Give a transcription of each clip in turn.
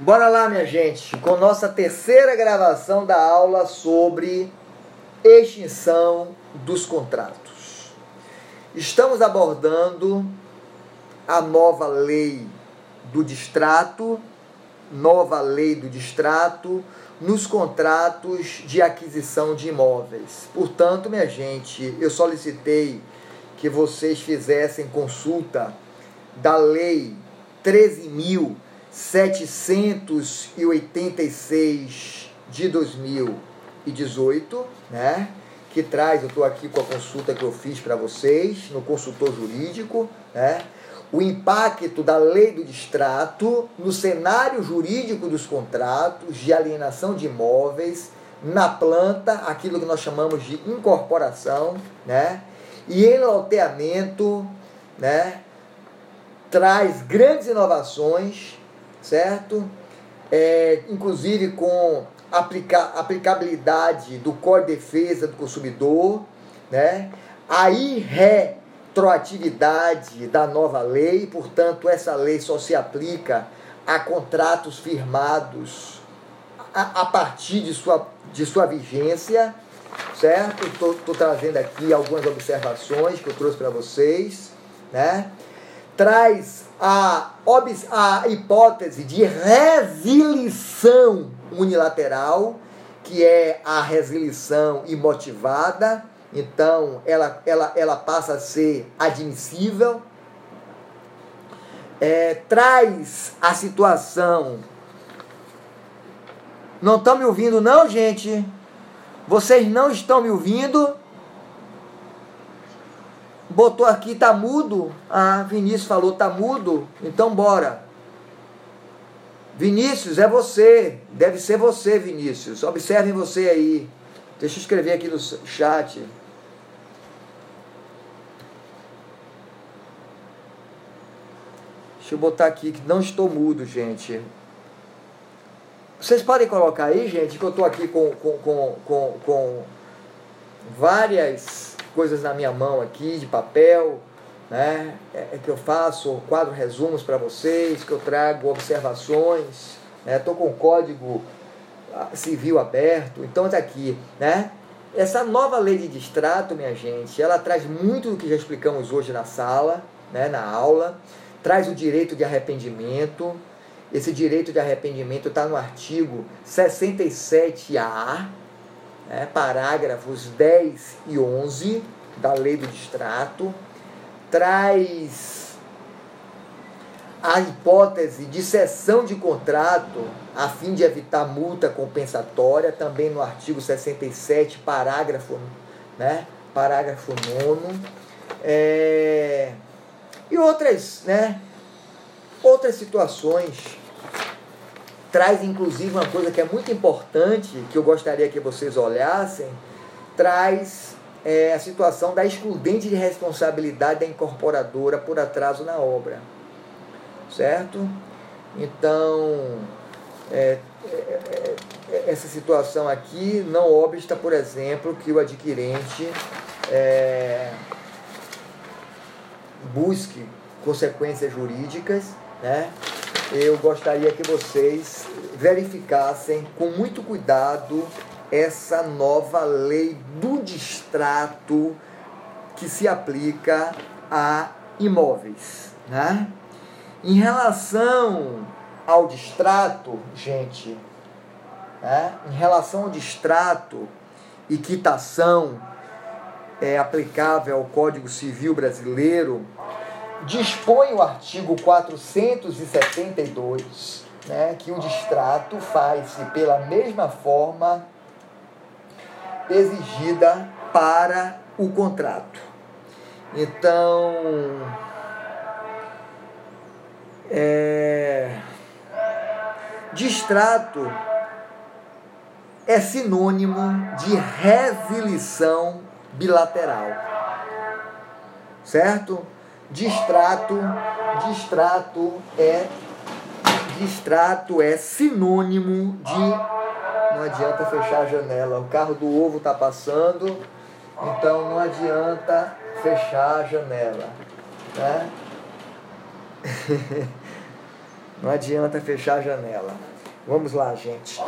Bora lá, minha gente, com nossa terceira gravação da aula sobre extinção dos contratos. Estamos abordando a nova lei do distrato, nova lei do distrato nos contratos de aquisição de imóveis. Portanto, minha gente, eu solicitei que vocês fizessem consulta da lei 13.000 786 de 2018, né? Que traz, eu estou aqui com a consulta que eu fiz para vocês no consultor jurídico, né? O impacto da lei do distrato no cenário jurídico dos contratos de alienação de imóveis, na planta, aquilo que nós chamamos de incorporação, né? E em loteamento, né? Traz grandes inovações certo? É, inclusive com aplica, aplicabilidade do Código de Defesa do Consumidor, né? a irretroatividade da nova lei, portanto, essa lei só se aplica a contratos firmados a, a partir de sua, de sua vigência, certo? Estou trazendo aqui algumas observações que eu trouxe para vocês, né? Traz a, a hipótese de resilição unilateral, que é a resilição imotivada, então ela, ela, ela passa a ser admissível, é, traz a situação. Não estão me ouvindo, não, gente? Vocês não estão me ouvindo? Botou aqui, tá mudo. Ah, Vinícius falou, tá mudo. Então bora. Vinícius, é você. Deve ser você, Vinícius. Observem você aí. Deixa eu escrever aqui no chat. Deixa eu botar aqui que não estou mudo, gente. Vocês podem colocar aí, gente, que eu estou aqui com, com, com, com, com várias coisas na minha mão aqui de papel, né? É, é que eu faço quadro resumos para vocês, que eu trago observações, Estou né? com o código ah, civil aberto, então está aqui, né? Essa nova lei de distrato, minha gente, ela traz muito do que já explicamos hoje na sala, né, na aula, traz o direito de arrependimento. Esse direito de arrependimento está no artigo 67A, é, parágrafos 10 e 11 da lei do distrato, traz a hipótese de cessão de contrato a fim de evitar multa compensatória, também no artigo 67, parágrafo, né, parágrafo 9. É, e outras, né, outras situações traz inclusive uma coisa que é muito importante, que eu gostaria que vocês olhassem, traz é, a situação da excludente de responsabilidade da incorporadora por atraso na obra. Certo? Então, é, é, é essa situação aqui não obsta, por exemplo, que o adquirente é, busque consequências jurídicas, né? Eu gostaria que vocês verificassem com muito cuidado essa nova lei do distrato que se aplica a imóveis. Né? Em relação ao distrato, gente, né? em relação ao distrato e quitação é aplicável ao Código Civil Brasileiro, dispõe o artigo 472 né, que o distrato faz-se pela mesma forma exigida para o contrato. Então, é, distrato é sinônimo de resilição bilateral. Certo? Distrato, distrato é distrato é sinônimo de não adianta fechar a janela. O carro do ovo está passando, então não adianta fechar a janela, né? Não adianta fechar a janela. Vamos lá, gente.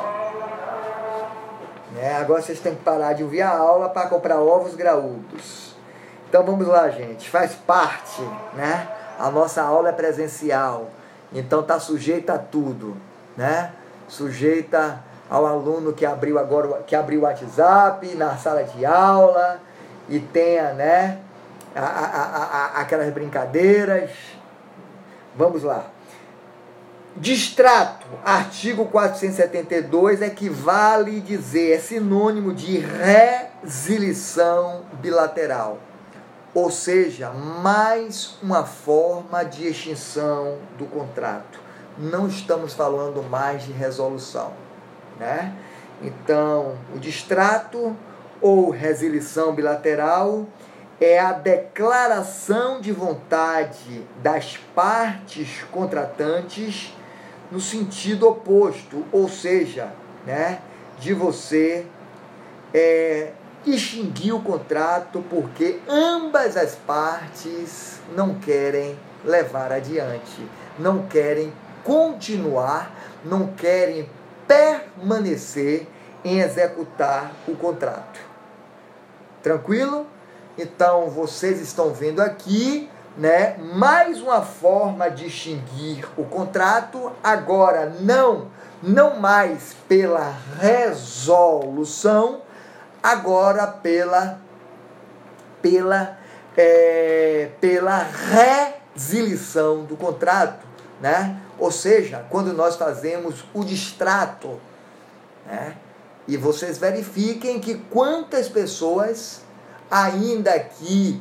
Né? Agora vocês têm que parar de ouvir a aula para comprar ovos graúdos. Então vamos lá, gente. Faz parte, né? A nossa aula é presencial. Então tá sujeita a tudo, né? Sujeita ao aluno que abriu agora que abriu o WhatsApp na sala de aula e tenha, né, a, a, a, aquelas brincadeiras. Vamos lá. Distrato, artigo 472, equivale dizer, é sinônimo de resilição bilateral. Ou seja, mais uma forma de extinção do contrato. Não estamos falando mais de resolução. Né? Então, o distrato ou resilição bilateral é a declaração de vontade das partes contratantes no sentido oposto, ou seja, né, de você é, extinguir o contrato porque ambas as partes não querem levar adiante, não querem continuar, não querem permanecer em executar o contrato. Tranquilo? Então vocês estão vendo aqui, né, mais uma forma de extinguir o contrato, agora não, não mais pela resolução, agora pela pela é, pela resilição do contrato, né? Ou seja, quando nós fazemos o distrato, né? E vocês verifiquem que quantas pessoas, ainda que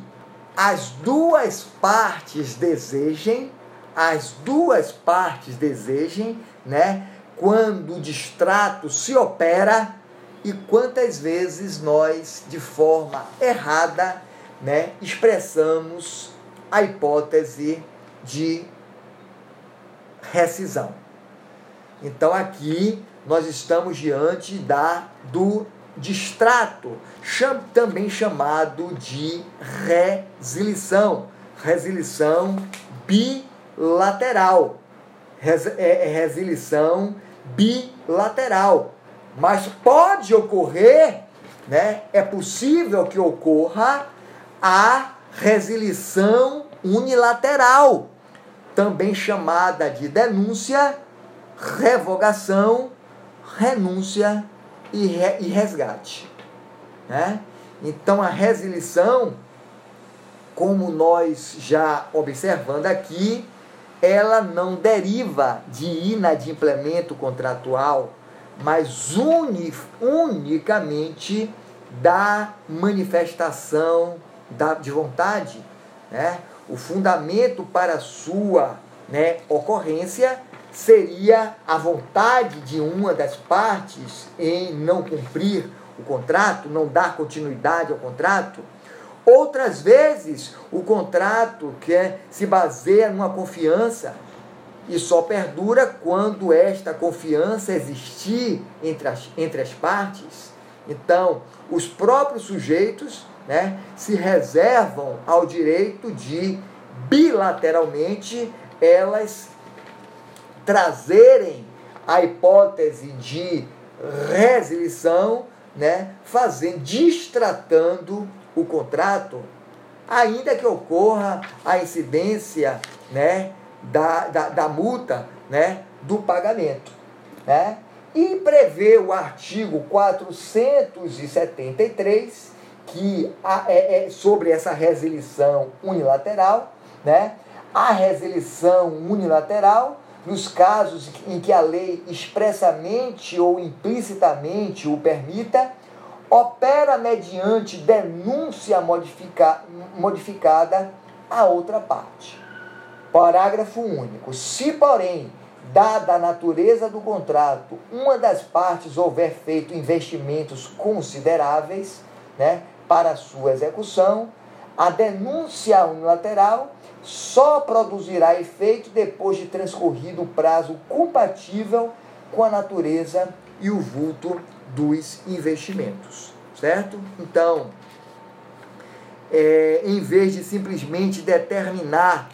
as duas partes desejem, as duas partes desejem, né? Quando o distrato se opera e quantas vezes nós, de forma errada, né, expressamos a hipótese de rescisão. Então aqui nós estamos diante da do distrato, cham, também chamado de resilição, resilição bilateral, Res, é, é resilição bilateral. Mas pode ocorrer, né? É possível que ocorra a resilição unilateral, também chamada de denúncia, revogação, renúncia e, re, e resgate. Né? Então a resilição, como nós já observando aqui, ela não deriva de inadimplemento contratual, mas uni, unicamente da manifestação da, de vontade. Né? O fundamento para a sua né, ocorrência seria a vontade de uma das partes em não cumprir o contrato, não dar continuidade ao contrato. Outras vezes, o contrato que é, se baseia numa confiança e só perdura quando esta confiança existir entre as, entre as partes. Então, os próprios sujeitos né, se reservam ao direito de bilateralmente elas trazerem a hipótese de resilição, né, fazendo, distratando o contrato, ainda que ocorra a incidência né, da, da, da multa né, do pagamento. Né? E prevê o artigo 473, que é, é sobre essa resilição unilateral, né? a resilição unilateral nos casos em que a lei expressamente ou implicitamente o permita, opera mediante denúncia modifica, modificada a outra parte. Parágrafo único. Se, porém, dada a natureza do contrato, uma das partes houver feito investimentos consideráveis né, para sua execução, a denúncia unilateral só produzirá efeito depois de transcorrido o prazo compatível com a natureza e o vulto dos investimentos, certo? Então, é, em vez de simplesmente determinar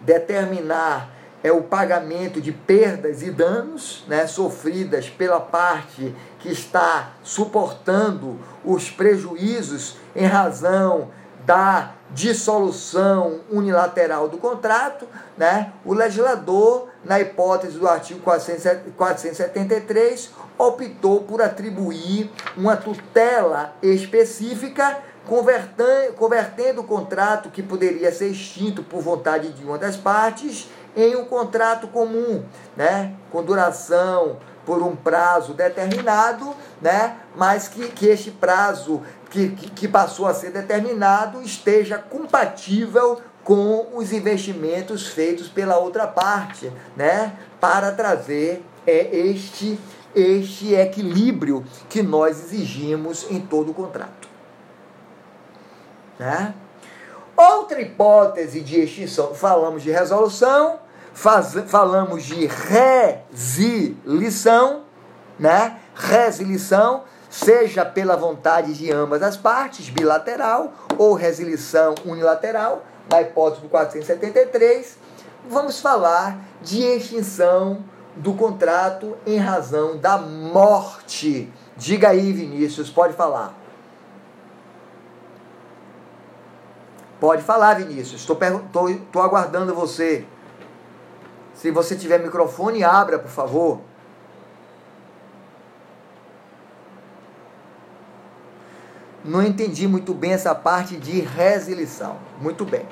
determinar é o pagamento de perdas e danos né, sofridas pela parte que está suportando os prejuízos em razão da dissolução unilateral do contrato, né, o legislador, na hipótese do artigo 473, optou por atribuir uma tutela específica, convertendo o contrato que poderia ser extinto por vontade de uma das partes em um contrato comum, né, com duração por um prazo determinado, né, mas que, que este prazo que, que, passou a ser determinado esteja compatível com os investimentos feitos pela outra parte, né, para trazer é, este, este equilíbrio que nós exigimos em todo o contrato. Né? Outra hipótese de extinção, falamos de resolução, faz, falamos de resilição, né? Resilição, seja pela vontade de ambas as partes, bilateral, ou resilição unilateral, na hipótese do 473. Vamos falar de extinção do contrato em razão da morte. Diga aí, Vinícius, pode falar. Pode falar, Vinícius. Estou aguardando você. Se você tiver microfone, abra, por favor. Não entendi muito bem essa parte de resilição. Muito bem.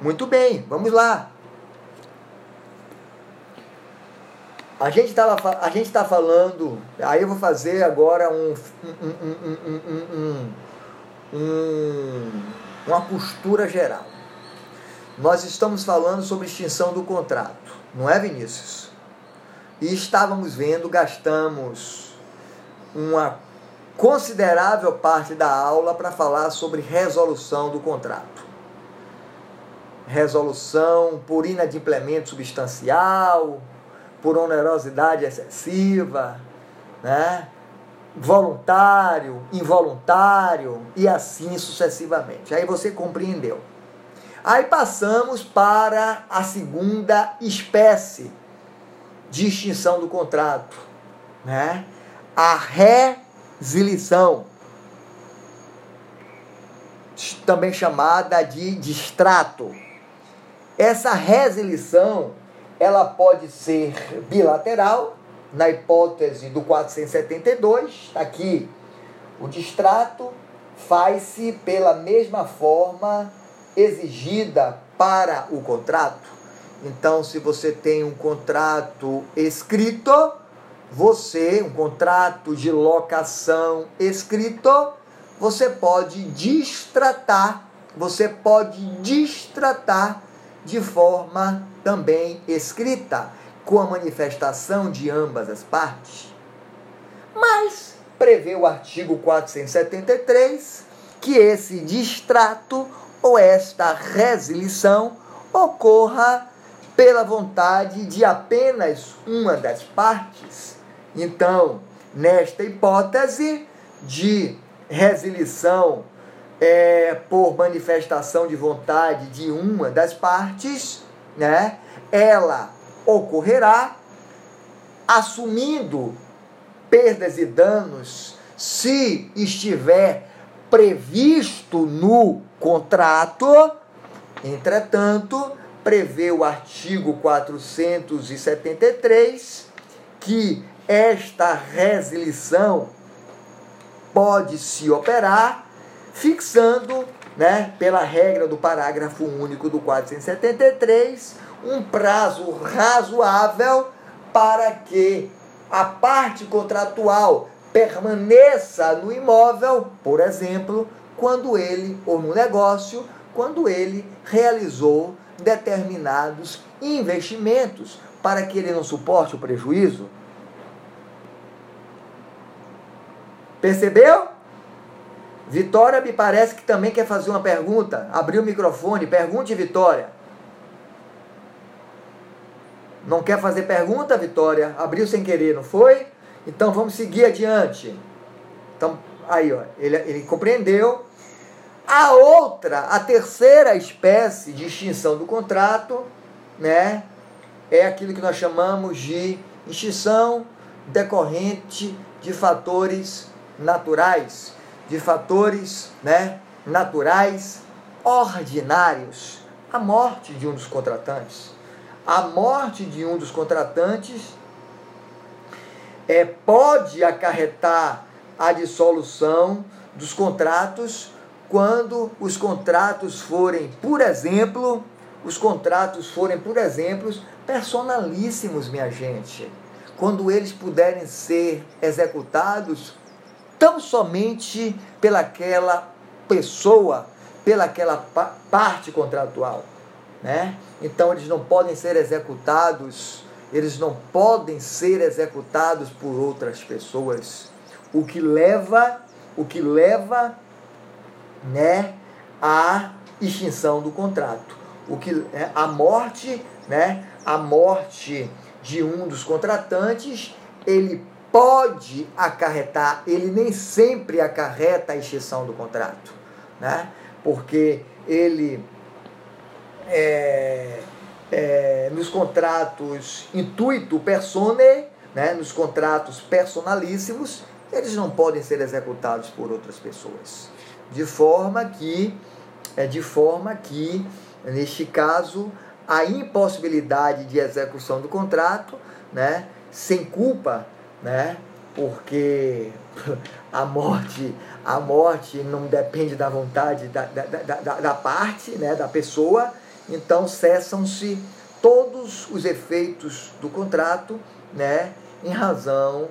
Muito bem, vamos lá. A gente está falando, aí eu vou fazer agora um, um, um, um uma postura geral. Nós estamos falando sobre extinção do contrato, não é, Vinícius? E estávamos vendo, gastamos uma considerável parte da aula para falar sobre resolução do contrato. Resolução por inadimplemento substancial, por onerosidade excessiva, né? Voluntário, involuntário e assim sucessivamente. Aí você compreendeu. Aí passamos para a segunda espécie de extinção do contrato, né? A resilição, também chamada de distrato. Essa resilição, ela pode ser bilateral, na hipótese do 472, tá aqui o distrato faz-se pela mesma forma exigida para o contrato. Então, se você tem um contrato escrito, você, um contrato de locação escrito, você pode distratar, você pode distratar de forma também escrita com a manifestação de ambas as partes. Mas prevê o artigo 473 que esse distrato ou esta resilição ocorra pela vontade de apenas uma das partes. Então, nesta hipótese de resilição é, por manifestação de vontade de uma das partes, né, ela ocorrerá, assumindo perdas e danos se estiver previsto no contrato. Entretanto, prevê o artigo 473 que esta resilição pode se operar fixando, né, pela regra do parágrafo único do 473, um prazo razoável para que a parte contratual permaneça no imóvel, por exemplo, quando ele, ou no negócio, quando ele realizou determinados investimentos para que ele não suporte o prejuízo. Percebeu? Vitória me parece que também quer fazer uma pergunta. Abriu o microfone. Pergunte, Vitória. Não quer fazer pergunta, Vitória? Abriu sem querer, não foi? Então vamos seguir adiante. Então, aí, ó, ele, ele compreendeu. A outra, a terceira espécie de extinção do contrato, né, é aquilo que nós chamamos de extinção decorrente de fatores naturais, de fatores né, naturais ordinários. A morte de um dos contratantes. A morte de um dos contratantes é, pode acarretar a dissolução dos contratos quando os contratos forem, por exemplo, os contratos forem, por exemplo, personalíssimos, minha gente. Quando eles puderem ser executados tão somente pelaquela pessoa, pelaquela parte contratual, né? Então eles não podem ser executados, eles não podem ser executados por outras pessoas. O que leva, o que leva, né, à extinção do contrato. O que é a morte, né, a morte de um dos contratantes, ele pode acarretar, ele nem sempre acarreta a extinção do contrato, né? porque ele, é, é, nos contratos intuito persone, né? nos contratos personalíssimos, eles não podem ser executados por outras pessoas. De forma que, é de forma que, neste caso, a impossibilidade de execução do contrato, né, sem culpa, né, porque a morte, a morte não depende da vontade da, da, da, da parte, né, da pessoa, então cessam-se todos os efeitos do contrato, né, em razão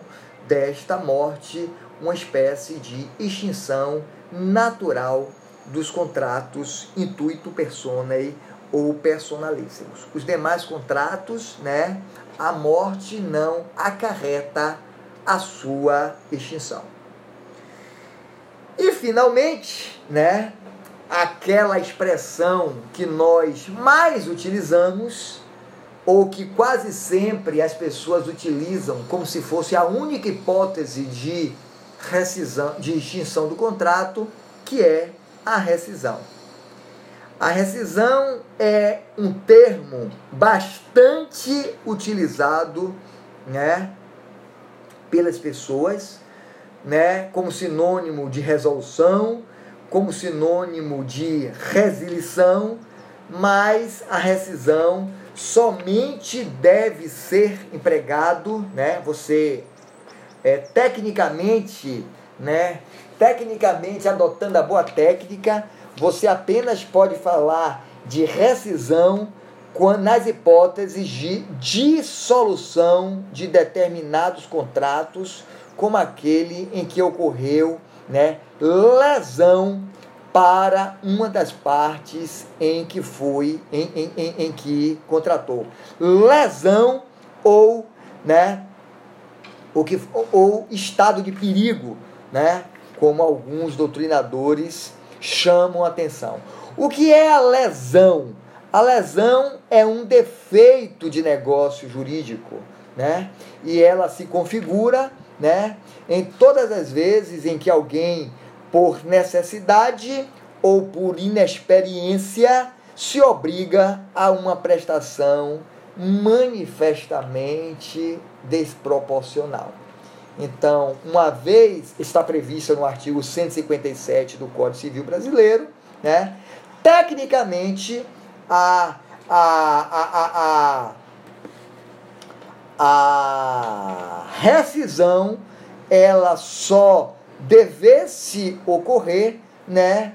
desta morte, uma espécie de extinção natural dos contratos intuito personae ou personalíssimos. Os demais contratos, né, a morte não acarreta a sua extinção. E finalmente, né, aquela expressão que nós mais utilizamos ou que quase sempre as pessoas utilizam como se fosse a única hipótese de rescisão, de extinção do contrato, que é a rescisão. A rescisão é um termo bastante utilizado, né, pelas pessoas, né, como sinônimo de resolução, como sinônimo de resilição, mas a rescisão somente deve ser empregado, né, você é, tecnicamente, né, tecnicamente adotando a boa técnica, você apenas pode falar de rescisão nas hipóteses de dissolução de determinados contratos, como aquele em que ocorreu né, lesão para uma das partes em que foi, em, em, em, em que contratou. Lesão ou, né, ou, que, ou estado de perigo, né, como alguns doutrinadores chamam a atenção. O que é a lesão? A lesão é um defeito de negócio jurídico, né? E ela se configura, né, em todas as vezes em que alguém por necessidade ou por inexperiência se obriga a uma prestação manifestamente desproporcional. Então, uma vez está prevista no artigo 157 do Código Civil Brasileiro, né, tecnicamente a, a, a, a, a rescisão ela só devesse ocorrer né,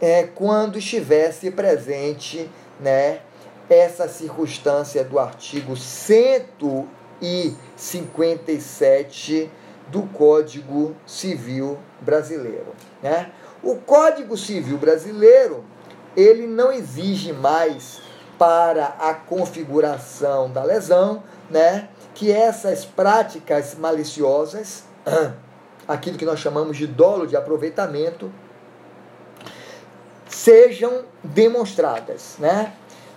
é, quando estivesse presente né, essa circunstância do artigo 100 e 57 do Código Civil Brasileiro. Né? O Código Civil Brasileiro ele não exige mais para a configuração da lesão, né, que essas práticas maliciosas, aquilo que nós chamamos de dolo de aproveitamento, sejam demonstradas, né?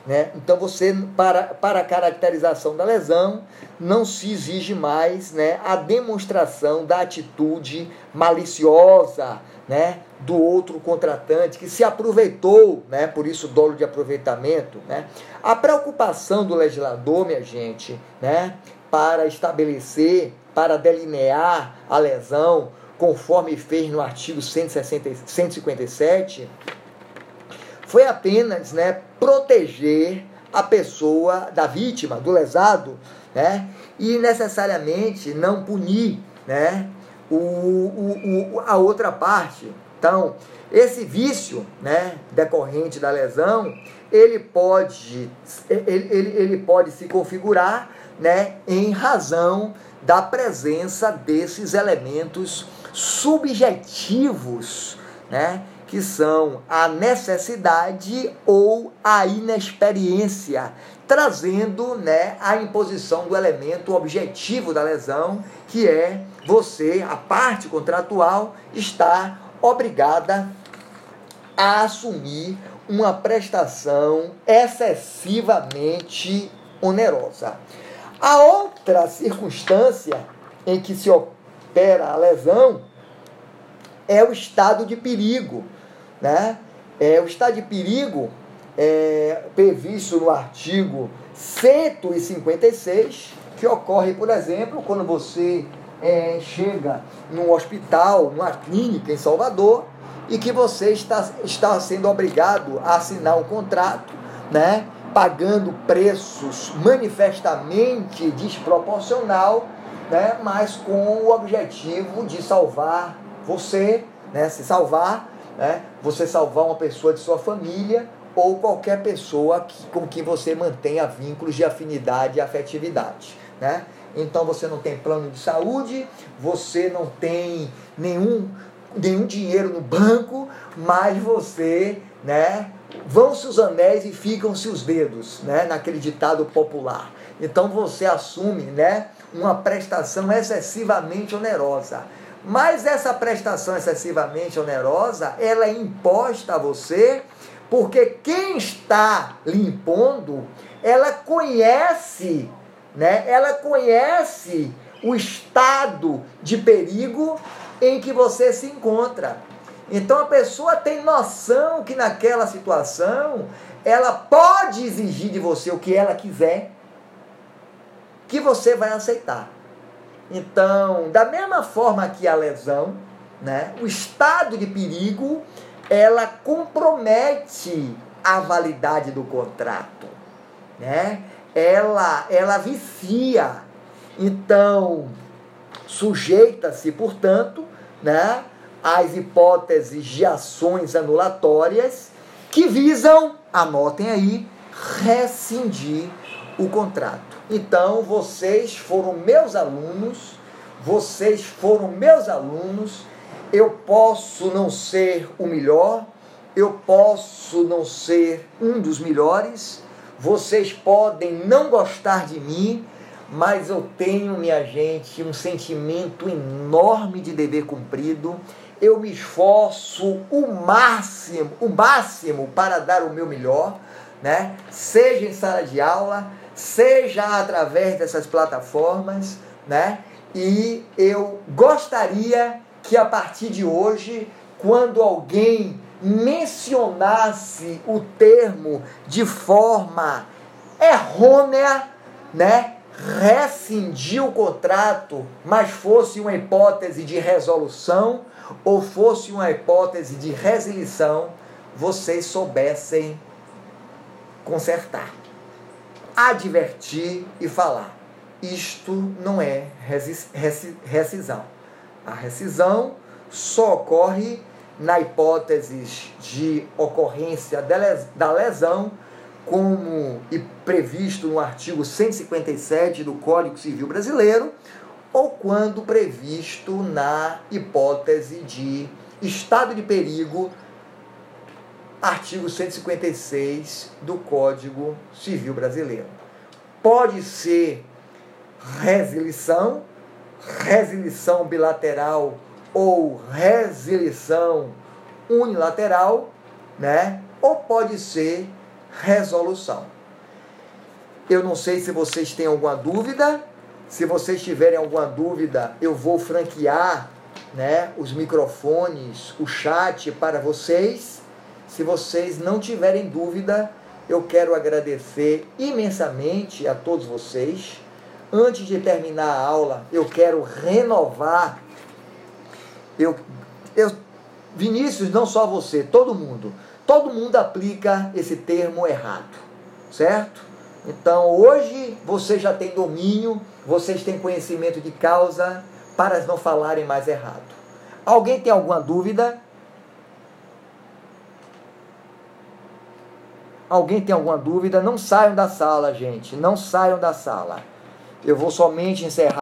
Né? Então, você, para, para a caracterização da lesão, não se exige mais né, a demonstração da atitude maliciosa, né, do outro contratante que se aproveitou, né, por isso dolo de aproveitamento, né? A preocupação do legislador, minha gente, né, para estabelecer, para delinear a lesão, conforme fez no artigo 160, 157, foi apenas, né, proteger a pessoa da vítima, do lesado, né, e necessariamente não punir, né, o, o, o, a outra parte, então, esse vício né, decorrente da lesão, ele pode, ele, ele, ele pode se configurar né, em razão da presença desses elementos subjetivos, né, que são a necessidade ou a inexperiência, trazendo né, a imposição do elemento objetivo da lesão, que é você, a parte contratual, estar obrigada a assumir uma prestação excessivamente onerosa. A outra circunstância em que se opera a lesão é o estado de perigo, né? É o estado de perigo é, previsto no artigo 156, que ocorre, por exemplo, quando você é, chega num hospital, numa clínica em Salvador, e que você está, está sendo obrigado a assinar um contrato, né, pagando preços manifestamente desproporcional, né, mas com o objetivo de salvar você, né, se salvar, né, você salvar uma pessoa de sua família ou qualquer pessoa que, com quem você mantenha vínculos de afinidade e afetividade. Né? Então você não tem plano de saúde, você não tem nenhum, nenhum dinheiro no banco, mas você, né, vão-se os anéis e ficam-se os dedos, né, naquele ditado popular. Então você assume, né, uma prestação excessivamente onerosa. Mas essa prestação excessivamente onerosa, ela é imposta a você porque quem está lhe impondo, ela conhece né? Ela conhece o estado de perigo em que você se encontra. Então a pessoa tem noção que naquela situação ela pode exigir de você o que ela quiser, que você vai aceitar. Então, da mesma forma que a lesão, né, o estado de perigo, ela compromete a validade do contrato, né? Ela, ela vicia. Então, sujeita-se, portanto, né, às hipóteses de ações anulatórias que visam, anotem aí, rescindir o contrato. Então, vocês foram meus alunos, vocês foram meus alunos, eu posso não ser o melhor, eu posso não ser um dos melhores, vocês podem não gostar de mim, mas eu tenho, minha gente, um sentimento enorme de dever cumprido. Eu me esforço o máximo, o máximo para dar o meu melhor, né? Seja em sala de aula, seja através dessas plataformas, né? E eu gostaria que a partir de hoje, quando alguém mencionasse o termo de forma errônea, né? rescindir o contrato, mas fosse uma hipótese de resolução ou fosse uma hipótese de resilição, vocês soubessem consertar, advertir e falar. Isto não é rescisão. A rescisão só ocorre na hipótese de ocorrência da lesão, como previsto no artigo 157 do Código Civil Brasileiro, ou quando previsto na hipótese de estado de perigo, artigo 156 do Código Civil Brasileiro. Pode ser resilição, resilição bilateral ou resilição unilateral, né? Ou pode ser resolução. Eu não sei se vocês têm alguma dúvida. Se vocês tiverem alguma dúvida, eu vou franquear né, os microfones, o chat para vocês. Se vocês não tiverem dúvida, eu quero agradecer imensamente a todos vocês. Antes de terminar a aula, eu quero renovar. Eu, eu, Vinícius, não só você, todo mundo. Todo mundo aplica esse termo errado, certo? Então hoje você já tem domínio, vocês têm conhecimento de causa para não falarem mais errado. Alguém tem alguma dúvida? Alguém tem alguma dúvida? Não saiam da sala, gente. Não saiam da sala. Eu vou somente encerrar.